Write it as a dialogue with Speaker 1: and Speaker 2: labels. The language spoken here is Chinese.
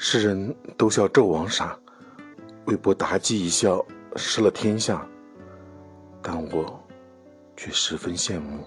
Speaker 1: 世人都笑纣王傻为博妲己一笑失了天下但我却十分羡慕。